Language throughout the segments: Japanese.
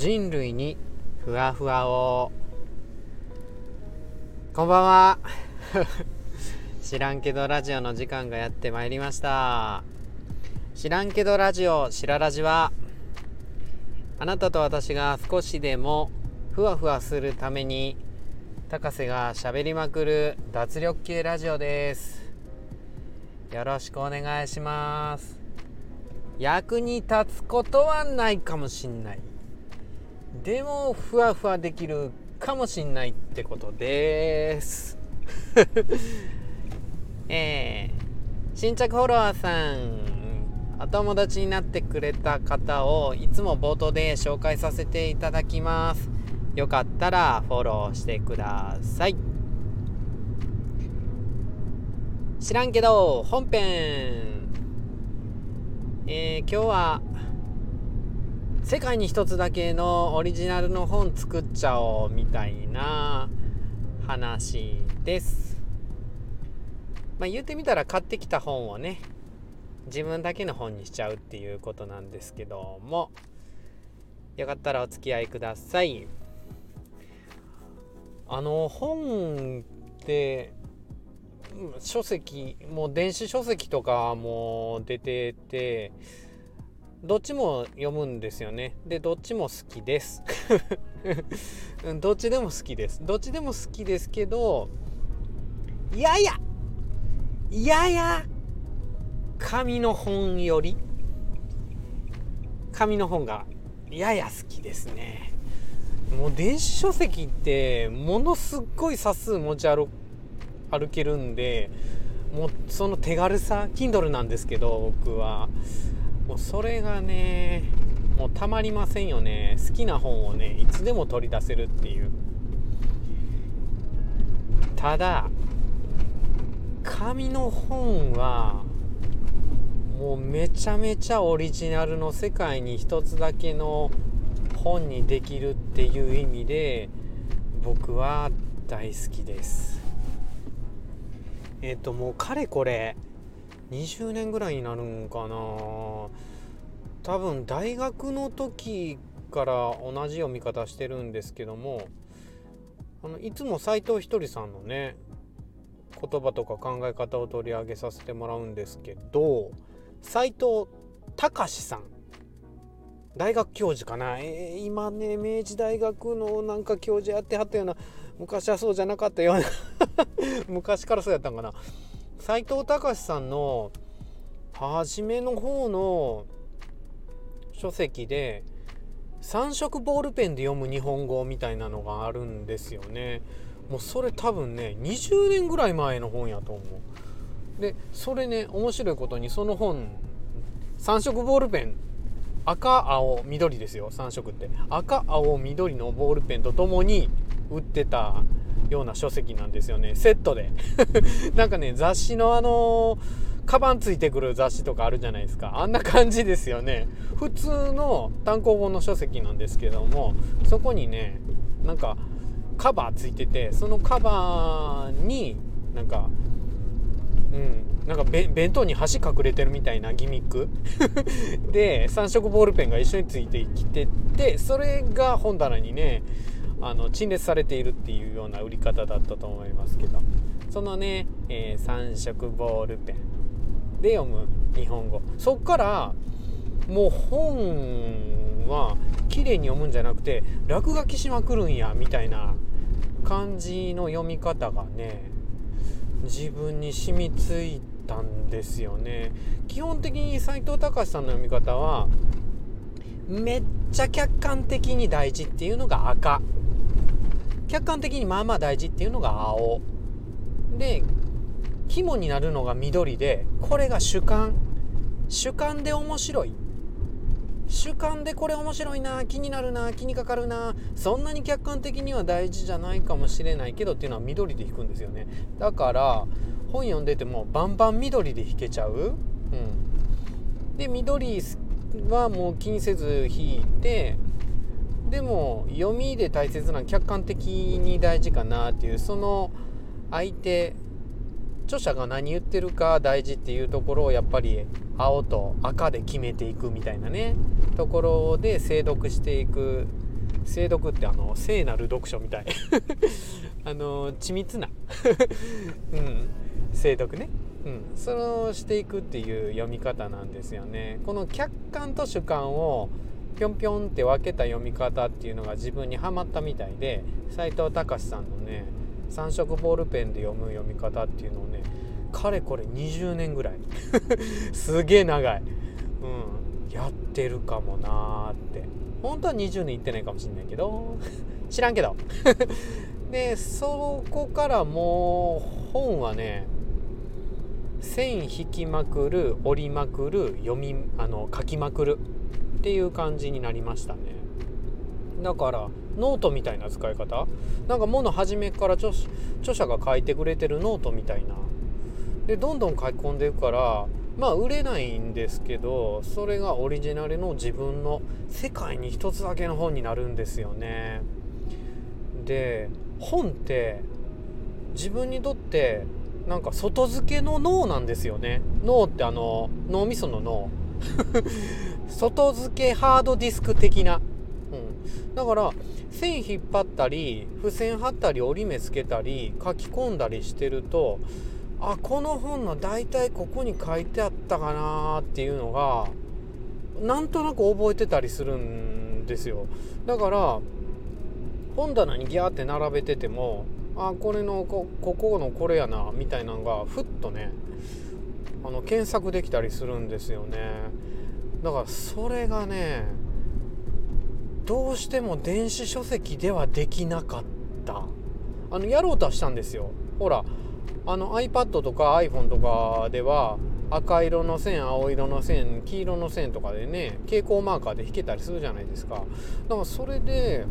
人類にふわふわを。こんばんは。知らんけどラジオの時間がやってまいりました。知らんけどラジオしらラジはあなたと私が少しでもふわふわするために高瀬がしゃべりまくる脱力系ラジオです。よろしくお願いします。役に立つことはないかもしんない。でもふわふわできるかもしんないってことです。えー、新着フォロワーさんお友達になってくれた方をいつも冒頭で紹介させていただきます。よかったらフォローしてください。知らんけど本編。えー、今日は世界に一つだけのオリジナルの本作っちゃおうみたいな話です。まあ言ってみたら買ってきた本をね自分だけの本にしちゃうっていうことなんですけどもよかったらお付き合いください。あの本って書籍もう電子書籍とかも出ててどっちも読むんですよね。でどっちも好きです。どっちでも好きです。どっちでも好きですけどやややや紙の本より紙の本がやや好きですね。もう電子書籍ってものすっごい冊数持ち歩歩けるんでもうその手軽さ Kindle なんですけど僕は。もうそれがねもうたまりませんよね。好きな本をねいつでも取り出せるっていう。ただ紙の本はもうめちゃめちゃオリジナルの世界に一つだけの本にできるっていう意味で僕は大好きです。えっ、ー、ともうかれこれ20年ぐらいになるんかな。多分大学の時から同じ読み方してるんですけどもあのいつも斎藤ひとりさんのね言葉とか考え方を取り上げさせてもらうんですけど斎藤隆さん。大学教授かな、えー、今ね明治大学のなんか教授やってはったような昔はそうじゃなかったような 昔からそうやったんかな。斎藤隆さんの初めの方の書籍で3色ボールペンで読む日本語みたいなのがあるんですよね。もうそれ多分ね20年ぐらい前の本やと思う。でそれね面白いことにその本3色ボールペン赤青緑ですよ3色って。赤青緑のボールペンとともに売ってたような書籍なんですよね。セットで。なんかね雑誌のあのカバンついてくる雑誌とかあるじゃないですか。あんな感じですよね。普通の単行本の書籍なんですけどもそこにねなんかカバーついててそのカバーになんかうんなんか弁当に箸隠れてるみたいなギミック。で3色ボールペンが一緒についてきててそれが本棚にねあの陳列されているっていうような売り方だったと思いますけどそのね、えー、3色ボールペンで読む日本語。そっからもう本は綺麗に読むんじゃなくて落書きしまくるんやみたいな感じの読み方がね自分に染みついたんですよね。基本的に斎藤隆さんの読み方はめっちゃ客観的に大事っていうのが赤。客観的にまあまあ大事っていうのが青。で肝になるのが緑でこれが主観。主観で面白い。主観でこれ面白いな気になるな気にかかるな。そんなに客観的には大事じゃないかもしれないけどっていうのは緑で弾くんですよね。だから本読んでてもバンバン緑で弾けちゃう、うん、で緑はもう気にせず弾いてでも読みで大切な客観的に大事かなっていうその相手著者が何言ってるか大事っていうところをやっぱり青と赤で決めていくみたいなねところで精読していく精読ってあの聖なる読書みたい。あの緻密な。うん。精読ね。うん、それをしていくっていう読み方なんですよね。この客観と主観をぴょんぴょんって分けた読み方っていうのが自分にはまったみたいで斎藤隆さんのね3色ボールペンで読む読み方っていうのをねかれこれ20年ぐらい。すげえ長い、うん、やってるかもなーって。本当は20年いってないかもしんないけど。知らんけど。でそこからもう本はね線引きまくる折りまくる読みあの書きまくる。っていう感じになりましたね。だからノートみたいな使い方？なんかもう初めから著者が書いてくれてるノートみたいな。でどんどん書き込んでいくからまあ売れないんですけどそれがオリジナルの自分の世界に一つだけの本になるんですよね。で本って自分にとってなんか外付けの脳なんですよね。脳ってあの脳みその脳。外付けハードディスク的な、うん、だから線引っ張ったり付箋貼ったり折り目つけたり書き込んだりしてるとあこの本の大体ここに書いてあったかなっていうのがなんとなく覚えてたりするんですよ。だから本棚にギャーって並べててもあこれのこここのこれやなみたいなのがふっとねあの検索できたりするんですよね。だからそれがねどうしても電子書籍ではできなかった。あのやろうとはしたんですよ。ほらあの iPad とか iPhone とかでは赤色の線青色の線黄色の線とかでね蛍光マーカーで引けたりするじゃないですか。だからそれで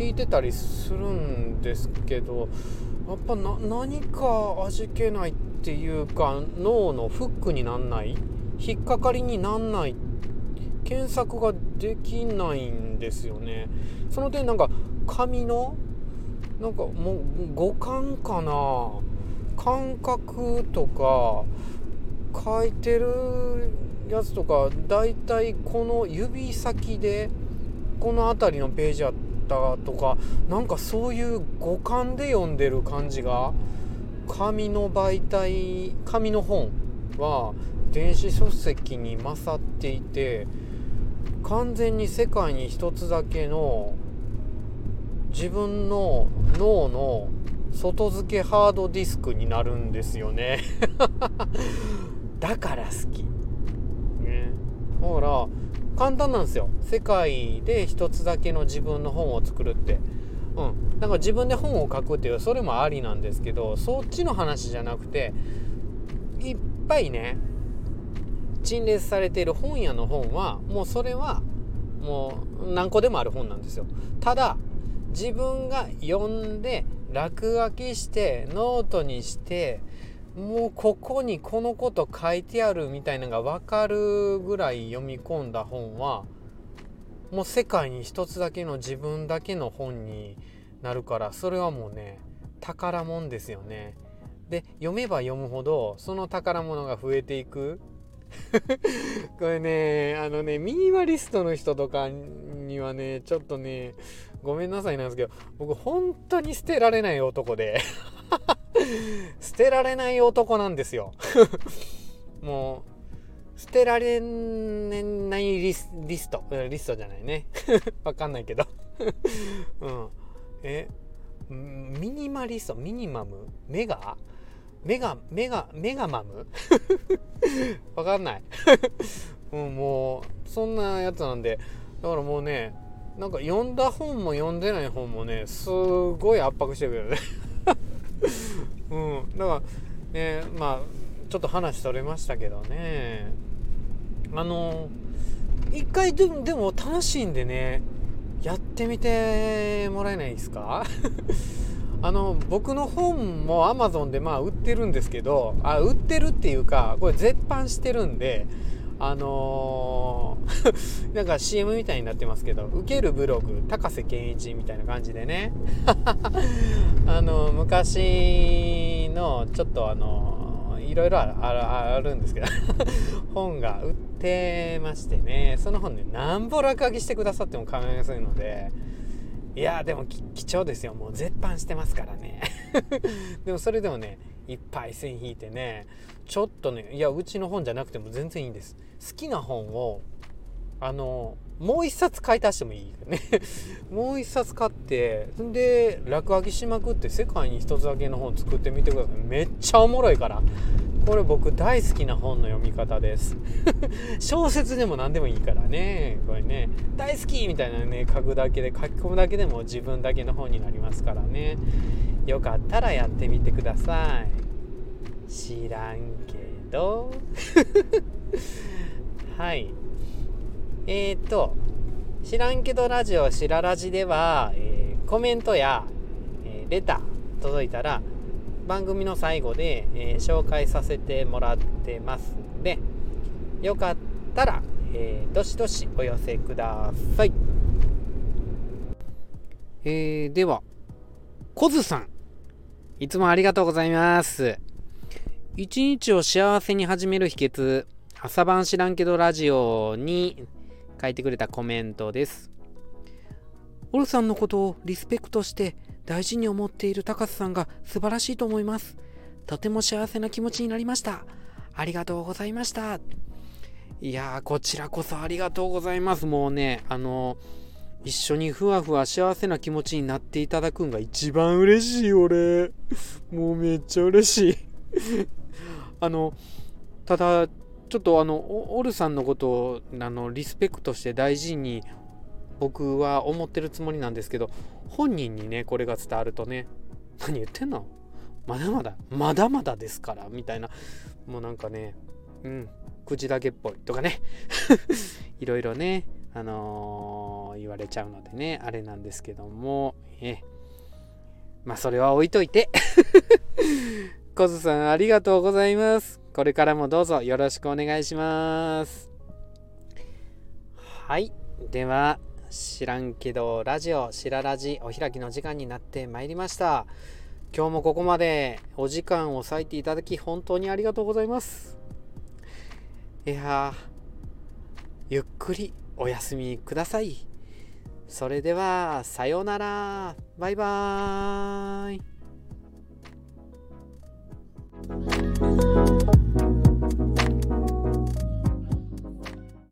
引いてたりするんですけどやっぱな何か味気ないっていうか脳のフックになんない？引っかかりになんない？検索ができないんですよね。その点なんか紙のなんかもう五感かな？感覚とか書いてるやつとかだいたいこの指先でこの辺りのページやったとかなんかそういう五感で読んでる感じが紙の媒体紙の本は電子書籍に勝っていて完全に世界に一つだけの自分の脳の外付けハードディスクになるんですよね。だから好き。ね。ほら簡単なんですよ。世界で一つだけの自分の本を作るって。うん。だから自分で本を書くっていうそれもありなんですけどそっちの話じゃなくていっぱいね陳列されている本屋の本はもうそれはもう何個でもある本なんですよ。ただ自分が読んで落書きしてノートにしてもうここにこのこと書いてあるみたいなのが分かるぐらい読み込んだ本はもう世界に一つだけの自分だけの本になるからそれはもうね宝物ですよね。で読めば読むほどその宝物が増えていく これねあのねミニマリストの人とかにはねちょっとねごめんなさいなんですけど僕本当に捨てられない男で 捨てられない男なんですよ。もう捨てられないリスリスト。リストじゃないね。わかんないけど。うん。えミニマリスト？ミニマム？メガ？メガ、メガ、メガマム？わかんない。うん、もう、そんなやつなんで、だからもうね、なんか読んだ本も読んでない本もね、すごい圧迫してくるね。うん、だからね、まあ、ちょっと話それましたけどね、あの、一回でも、でも楽しんでね、やってみてもらえないですか？あの僕の本も Amazon でまあ売ってるんですけどあ売ってるっていうかこれ絶版してるんであのー、なんか CM みたいになってますけど受けるブログ高瀬健一みたいな感じでね。あの昔のちょっとあのいろいろあるんですけど 本が売ってましてね。その本ねなんぼ落書きしてくださっても構いませんのでいやでも貴重ですよ。もう絶版してますからね。でもそれでもねいっぱい線引いてね。ちょっとねいやうちの本じゃなくても全然いいんです。好きな本をあのもう一冊買い足してもいいよね。もう一冊買ってで落書きしまくって世界に一つだけの本作ってみてください。めっちゃおもろいから。これ僕大好きな本の読み方です。小説でも何でもいいからね。これね。大好きみたいなね書くだけで書き込むだけでも自分だけの本になりますからね。よかったらやってみてください。知らんけど。はい。えー、っと、知らんけどラジオしららじでは、えー、コメントや、えー、レター届いたら、番組の最後で、え紹介させてもらってますので、よかったら、えどしどしお寄せください。えー、では、コズさん、いつもありがとうございます。一日を幸せに始める秘訣、朝晩知らんけどラジオに書いてくれたコメントです。オルさんのことをリスペクトして大事に思っている高瀬さんが素晴らしいと思います。とても幸せな気持ちになりました。ありがとうございました。いやー、こちらこそありがとうございます。もうね、あの一緒にふわふわ幸せな気持ちになっていただくんが一番嬉しい、俺。もうめっちゃ嬉しい。あの、ただ、ちょっとあのオルさんのことをあのリスペクトして大事に僕は思ってるつもりなんですけど本人にねこれが伝わるとね何言ってんの？まだまだまだまだですからみたいなもうなんかねうん口だけっぽいとかね いろいろねあのー、言われちゃうのでねあれなんですけどもえまあそれは置いといて コズさんありがとうございますこれからもどうぞよろしくお願いします。はい。では、知らんけど、ラジオ、しらラジ、お開きの時間になってまいりました。今日もここまでお時間を割いていただき、本当にありがとうございます。いやゆっくりお休みください。それでは、さようなら。バイバーイ。